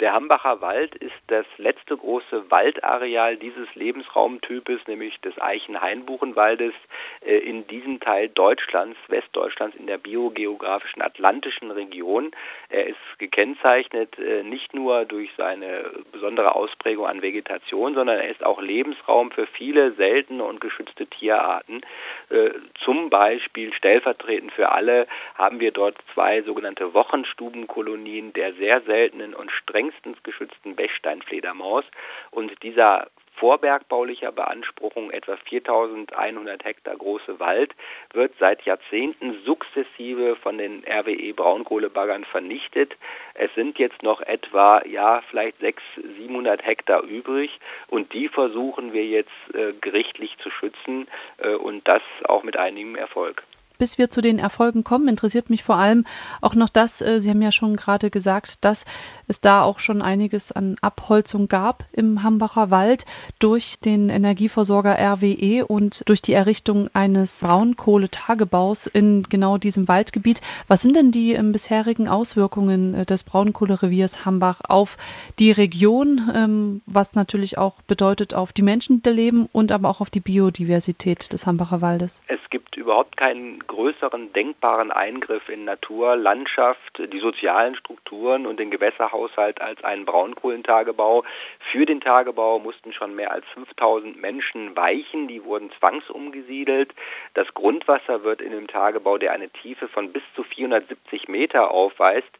Der Hambacher Wald ist das letzte große Waldareal dieses Lebensraumtypes, nämlich des Eichen-Hainbuchenwaldes, äh, in diesem Teil Deutschlands, Westdeutschlands, in der biogeografischen atlantischen Region. Er ist gekennzeichnet äh, nicht nur durch seine besondere Ausprägung an Vegetation, sondern er ist auch Lebensraum für viele seltene und geschützte Tierarten. Äh, zum Beispiel stellvertretend für alle haben wir dort zwei sogenannte Wochenstubenkolonien der sehr seltenen und streng längstens geschützten Bechsteinfledermaus und dieser vorbergbaulicher Beanspruchung etwa 4100 Hektar große Wald wird seit Jahrzehnten sukzessive von den RWE Braunkohlebaggern vernichtet. Es sind jetzt noch etwa, ja, vielleicht 600, 700 Hektar übrig. Und die versuchen wir jetzt äh, gerichtlich zu schützen äh, und das auch mit einigem Erfolg bis wir zu den Erfolgen kommen, interessiert mich vor allem auch noch das, äh, Sie haben ja schon gerade gesagt, dass es da auch schon einiges an Abholzung gab im Hambacher Wald durch den Energieversorger RWE und durch die Errichtung eines Braunkohletagebaus in genau diesem Waldgebiet. Was sind denn die ähm, bisherigen Auswirkungen äh, des Braunkohlereviers Hambach auf die Region, ähm, was natürlich auch bedeutet auf die Menschen, die da leben und aber auch auf die Biodiversität des Hambacher Waldes? Es gibt überhaupt keinen größeren denkbaren Eingriff in Natur, Landschaft, die sozialen Strukturen und den Gewässerhaushalt als einen Braunkohlentagebau. Für den Tagebau mussten schon mehr als 5000 Menschen weichen, die wurden zwangsumgesiedelt. Das Grundwasser wird in dem Tagebau, der eine Tiefe von bis zu 470 Meter aufweist,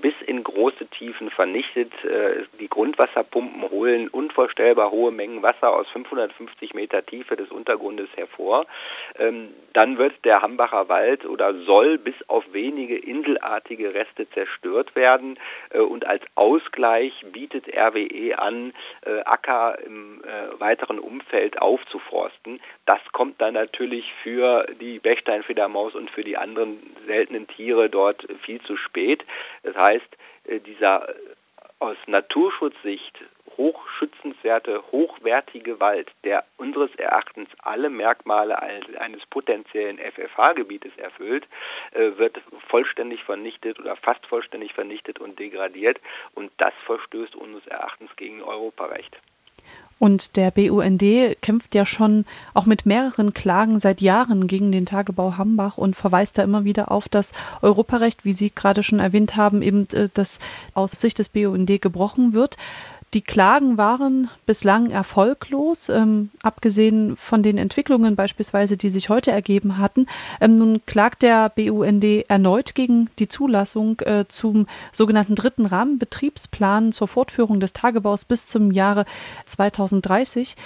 bis in große Tiefen vernichtet. Äh, die Grundwasserpumpen holen unvorstellbar hohe Mengen Wasser aus 550 Meter Tiefe des Untergrundes hervor. Ähm, dann wird der Hambacher Wald oder soll bis auf wenige inselartige Reste zerstört werden äh, und als Ausgleich bietet RWE an, äh, Acker im äh, weiteren Umfeld aufzuforsten. Das kommt dann natürlich für die Bechsteinfledermaus und für die anderen seltenen Tiere dort viel zu spät. Das heißt, dieser aus Naturschutzsicht hochschützenswerte, hochwertige Wald, der unseres Erachtens alle Merkmale eines potenziellen FFH-Gebietes erfüllt, äh, wird vollständig vernichtet oder fast vollständig vernichtet und degradiert. Und das verstößt unseres Erachtens gegen Europarecht. Und der BUND kämpft ja schon auch mit mehreren Klagen seit Jahren gegen den Tagebau Hambach und verweist da immer wieder auf das Europarecht, wie Sie gerade schon erwähnt haben, eben äh, das aus Sicht des BUND gebrochen wird. Die Klagen waren bislang erfolglos, ähm, abgesehen von den Entwicklungen beispielsweise, die sich heute ergeben hatten. Ähm, nun klagt der BUND erneut gegen die Zulassung äh, zum sogenannten dritten Rahmenbetriebsplan zur Fortführung des Tagebaus bis zum Jahre 2030.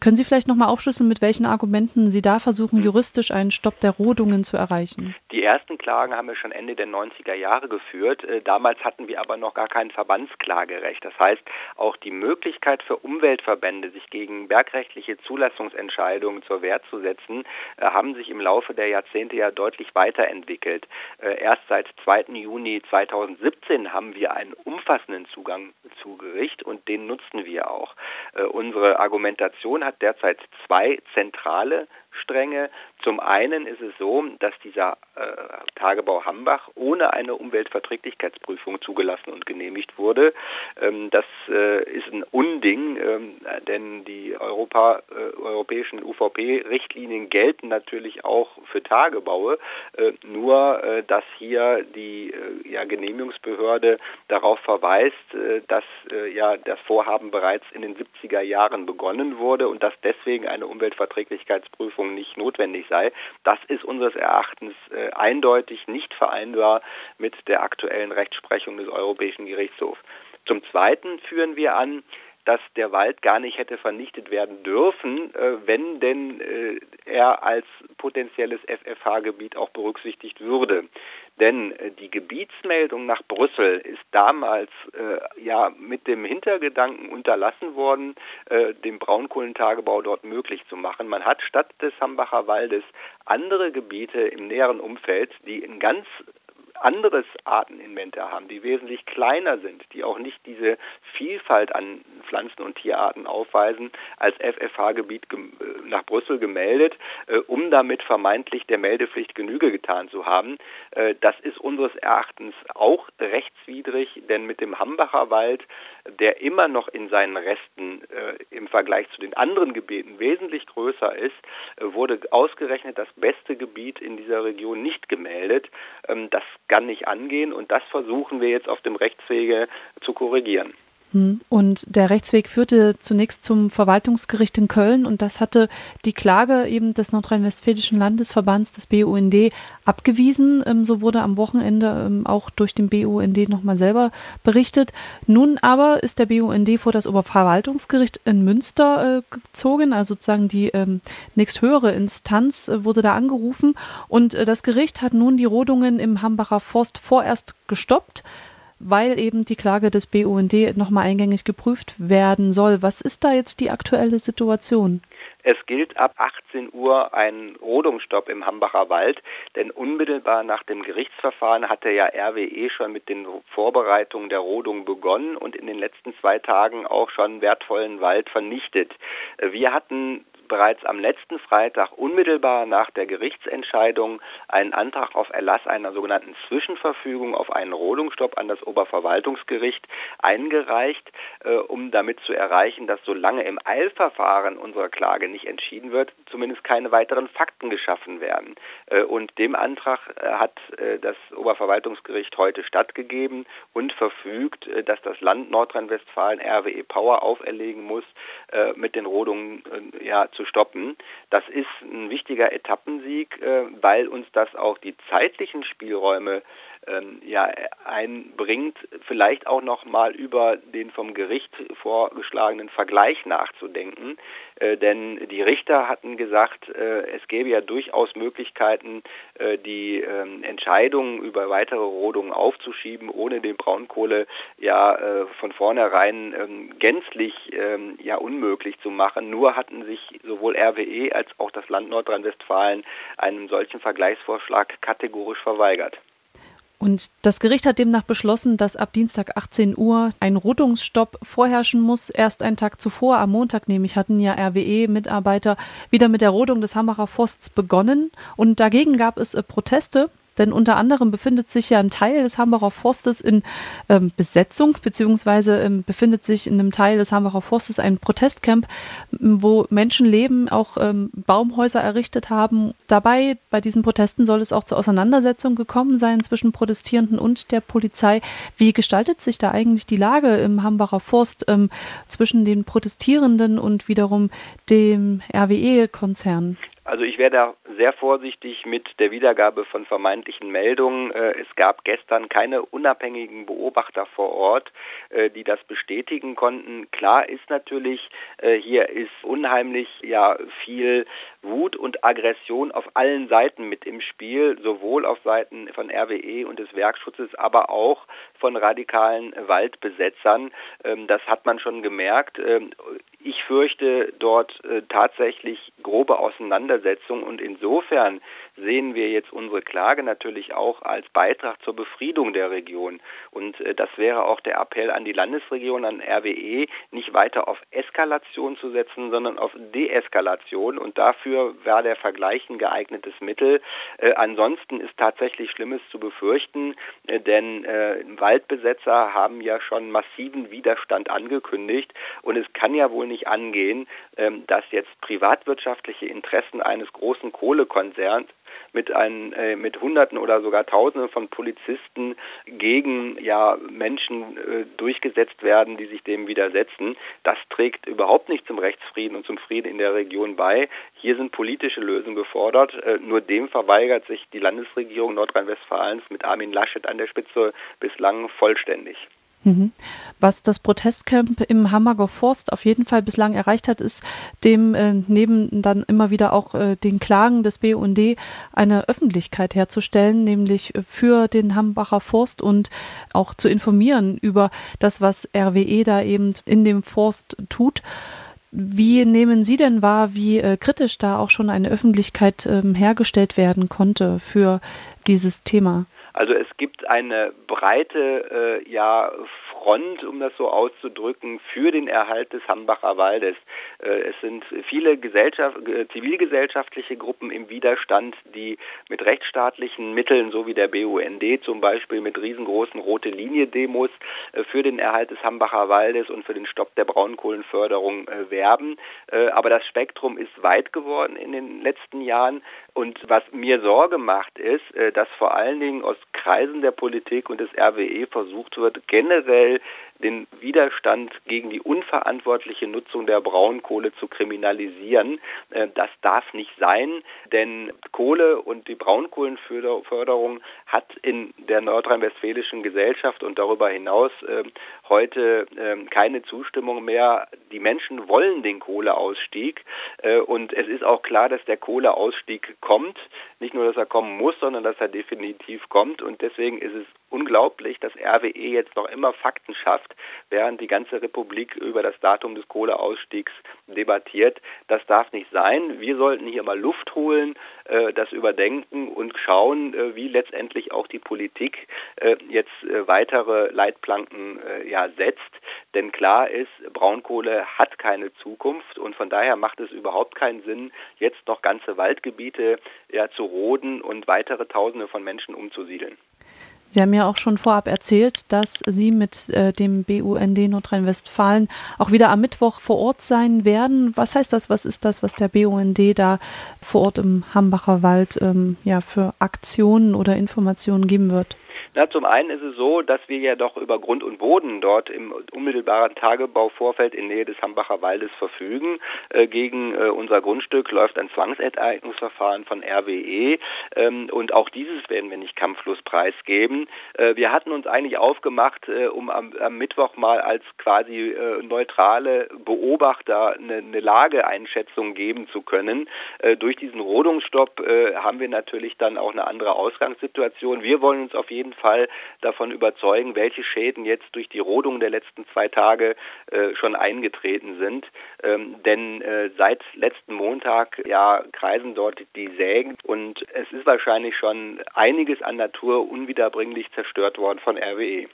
Können Sie vielleicht nochmal aufschlüsseln, mit welchen Argumenten Sie da versuchen, juristisch einen Stopp der Rodungen zu erreichen? Die ersten Klagen haben wir schon Ende der 90er Jahre geführt. Äh, damals hatten wir aber noch gar kein Verbandsklagerecht. Das heißt, auch die Möglichkeit für Umweltverbände, sich gegen bergrechtliche Zulassungsentscheidungen zur Wehr zu setzen, äh, haben sich im Laufe der Jahrzehnte ja deutlich weiterentwickelt. Äh, erst seit 2. Juni 2017 haben wir einen umfassenden Zugang zu Gericht und den nutzen wir auch. Unsere Argumentation hat derzeit zwei zentrale Strenge. Zum einen ist es so, dass dieser äh, Tagebau Hambach ohne eine Umweltverträglichkeitsprüfung zugelassen und genehmigt wurde. Ähm, das äh, ist ein Unding, ähm, denn die Europa, äh, europäischen UVP-Richtlinien gelten natürlich auch für Tagebaue, äh, nur äh, dass hier die äh, ja, Genehmigungsbehörde darauf verweist, dass ja das Vorhaben bereits in den 70er Jahren begonnen wurde und dass deswegen eine Umweltverträglichkeitsprüfung Prüfung nicht notwendig sei. Das ist unseres Erachtens äh, eindeutig nicht vereinbar mit der aktuellen Rechtsprechung des Europäischen Gerichtshofs. Zum Zweiten führen wir an, dass der Wald gar nicht hätte vernichtet werden dürfen, äh, wenn denn äh, er als potenzielles FFH-Gebiet auch berücksichtigt würde. Denn äh, die Gebietsmeldung nach Brüssel ist damals äh, ja mit dem Hintergedanken unterlassen worden, äh, den Braunkohlentagebau dort möglich zu machen. Man hat statt des Hambacher Waldes andere Gebiete im näheren Umfeld, die in ganz anderes Arteninventar haben, die wesentlich kleiner sind, die auch nicht diese Vielfalt an Pflanzen- und Tierarten aufweisen, als FFH-Gebiet nach Brüssel gemeldet, um damit vermeintlich der Meldepflicht Genüge getan zu haben. Das ist unseres Erachtens auch rechtswidrig, denn mit dem Hambacher Wald, der immer noch in seinen Resten im Vergleich zu den anderen Gebieten wesentlich größer ist, wurde ausgerechnet das beste Gebiet in dieser Region nicht gemeldet. Ähm, das kann nicht angehen und das versuchen wir jetzt auf dem Rechtswege zu korrigieren. Hm. Und der Rechtsweg führte zunächst zum Verwaltungsgericht in Köln und das hatte die Klage eben des Nordrhein-Westfälischen Landesverbands des BUND abgewiesen. Ähm, so wurde am Wochenende ähm, auch durch den BUND nochmal selber berichtet. Nun aber ist der BUND vor das Oberverwaltungsgericht in Münster äh, gezogen, also sozusagen die ähm, nächsthöhere Instanz äh, wurde da angerufen und äh, das Gericht hat nun die Rodungen im Hambacher Forst vorerst gestoppt weil eben die Klage des BUND nochmal eingängig geprüft werden soll. Was ist da jetzt die aktuelle Situation? Es gilt ab 18 Uhr ein Rodungsstopp im Hambacher Wald, denn unmittelbar nach dem Gerichtsverfahren hatte ja RWE schon mit den Vorbereitungen der Rodung begonnen und in den letzten zwei Tagen auch schon wertvollen Wald vernichtet. Wir hatten bereits am letzten Freitag unmittelbar nach der Gerichtsentscheidung einen Antrag auf Erlass einer sogenannten Zwischenverfügung auf einen Rodungsstopp an das Oberverwaltungsgericht eingereicht, äh, um damit zu erreichen, dass solange im Eilverfahren unserer Klage nicht entschieden wird, zumindest keine weiteren Fakten geschaffen werden. Äh, und dem Antrag äh, hat äh, das Oberverwaltungsgericht heute stattgegeben und verfügt, äh, dass das Land Nordrhein-Westfalen RWE Power auferlegen muss, äh, mit den Rodungen ja, zu stoppen. Das ist ein wichtiger Etappensieg, äh, weil uns das auch die zeitlichen Spielräume ähm, ja, einbringt, vielleicht auch noch mal über den vom Gericht vorgeschlagenen Vergleich nachzudenken. Äh, denn die Richter hatten gesagt, äh, es gäbe ja durchaus Möglichkeiten, äh, die ähm, Entscheidung über weitere Rodungen aufzuschieben, ohne den Braunkohle ja äh, von vornherein ähm, gänzlich ähm, ja unmöglich zu machen. Nur hatten sich sowohl RWE als auch das Land Nordrhein-Westfalen einem solchen Vergleichsvorschlag kategorisch verweigert. Und das Gericht hat demnach beschlossen, dass ab Dienstag 18 Uhr ein Rodungsstopp vorherrschen muss. Erst einen Tag zuvor, am Montag nämlich, hatten ja RWE-Mitarbeiter wieder mit der Rodung des Hambacher Forsts begonnen. Und dagegen gab es äh, Proteste. Denn unter anderem befindet sich ja ein Teil des Hambacher Forstes in ähm, Besetzung, beziehungsweise ähm, befindet sich in einem Teil des Hambacher Forstes ein Protestcamp, wo Menschen leben, auch ähm, Baumhäuser errichtet haben. Dabei, bei diesen Protesten soll es auch zur Auseinandersetzung gekommen sein zwischen Protestierenden und der Polizei. Wie gestaltet sich da eigentlich die Lage im Hambacher Forst ähm, zwischen den Protestierenden und wiederum dem RWE-Konzern? Also ich wäre da sehr vorsichtig mit der Wiedergabe von vermeintlichen Meldungen. Äh, es gab gestern keine unabhängigen Beobachter vor Ort, äh, die das bestätigen konnten. Klar ist natürlich, äh, hier ist unheimlich ja viel Wut und Aggression auf allen Seiten mit im Spiel, sowohl auf Seiten von RWE und des Werkschutzes, aber auch von radikalen Waldbesetzern. Ähm, das hat man schon gemerkt. Ähm, ich fürchte dort tatsächlich grobe Auseinandersetzungen und insofern sehen wir jetzt unsere Klage natürlich auch als Beitrag zur Befriedung der Region. Und äh, das wäre auch der Appell an die Landesregion, an RWE, nicht weiter auf Eskalation zu setzen, sondern auf Deeskalation. Und dafür wäre der Vergleich ein geeignetes Mittel. Äh, ansonsten ist tatsächlich Schlimmes zu befürchten, äh, denn äh, Waldbesetzer haben ja schon massiven Widerstand angekündigt. Und es kann ja wohl nicht angehen, ähm, dass jetzt privatwirtschaftliche Interessen eines großen Kohlekonzerns mit, ein, äh, mit Hunderten oder sogar Tausenden von Polizisten gegen ja, Menschen äh, durchgesetzt werden, die sich dem widersetzen. Das trägt überhaupt nicht zum Rechtsfrieden und zum Frieden in der Region bei. Hier sind politische Lösungen gefordert. Äh, nur dem verweigert sich die Landesregierung Nordrhein-Westfalens mit Armin Laschet an der Spitze bislang vollständig. Mhm. Was das Protestcamp im Hamburger Forst auf jeden Fall bislang erreicht hat, ist dem äh, neben dann immer wieder auch äh, den Klagen des BUND eine Öffentlichkeit herzustellen, nämlich für den Hambacher Forst und auch zu informieren über das, was RWE da eben in dem Forst tut. Wie nehmen Sie denn wahr, wie äh, kritisch da auch schon eine Öffentlichkeit ähm, hergestellt werden konnte für dieses Thema? Also es gibt eine breite äh, ja, Front, um das so auszudrücken, für den Erhalt des Hambacher Waldes. Äh, es sind viele Gesellschaft, zivilgesellschaftliche Gruppen im Widerstand, die mit rechtsstaatlichen Mitteln, so wie der BUND zum Beispiel, mit riesengroßen rote Linie-Demos äh, für den Erhalt des Hambacher Waldes und für den Stopp der Braunkohlenförderung äh, werben. Aber das Spektrum ist weit geworden in den letzten Jahren. Und was mir Sorge macht, ist, dass vor allen Dingen aus Kreisen der Politik und des RWE versucht wird, generell den Widerstand gegen die unverantwortliche Nutzung der Braunkohle zu kriminalisieren. Äh, das darf nicht sein, denn Kohle und die Braunkohlenförderung hat in der nordrhein-westfälischen Gesellschaft und darüber hinaus ähm, heute ähm, keine Zustimmung mehr. Die Menschen wollen den Kohleausstieg äh, und es ist auch klar, dass der Kohleausstieg kommt. Nicht nur, dass er kommen muss, sondern dass er definitiv kommt und deswegen ist es unglaublich, dass RWE jetzt noch immer Fakten schafft, während die ganze Republik über das Datum des Kohleausstiegs debattiert. Das darf nicht sein. Wir sollten hier mal Luft holen, äh, das überdenken und schauen, äh, wie letztendlich auch die Politik äh, jetzt weitere Leitplanken ja, setzt. Denn klar ist, Braunkohle hat keine Zukunft und von daher macht es überhaupt keinen Sinn, jetzt noch ganze Waldgebiete ja, zu roden und weitere Tausende von Menschen umzusiedeln. Sie haben ja auch schon vorab erzählt, dass Sie mit äh, dem BUND Nordrhein-Westfalen auch wieder am Mittwoch vor Ort sein werden. Was heißt das? Was ist das, was der BUND da vor Ort im Hambacher Wald ähm, ja, für Aktionen oder Informationen geben wird? Na, zum einen ist es so, dass wir ja doch über Grund und Boden dort im unmittelbaren Tagebauvorfeld in Nähe des Hambacher Waldes verfügen. Äh, gegen äh, unser Grundstück läuft ein Zwangsenteignungsverfahren von RWE ähm, und auch dieses werden wir nicht kampflos preisgeben. Äh, wir hatten uns eigentlich aufgemacht, äh, um am, am, Mittwoch mal als quasi äh, neutrale Beobachter eine, eine, Lageeinschätzung geben zu können. Äh, durch diesen Rodungsstopp haben wir natürlich dann auch eine andere Ausgangssituation. Wir wollen uns auf jeden Fall Fall davon überzeugen, welche Schäden jetzt durch die Rodung der letzten zwei Tage äh, schon eingetreten sind. Ähm, denn äh, seit letzten Montag ja kreisen dort die Sägen und es ist wahrscheinlich schon einiges an Natur unwiederbringlich zerstört worden von RWE.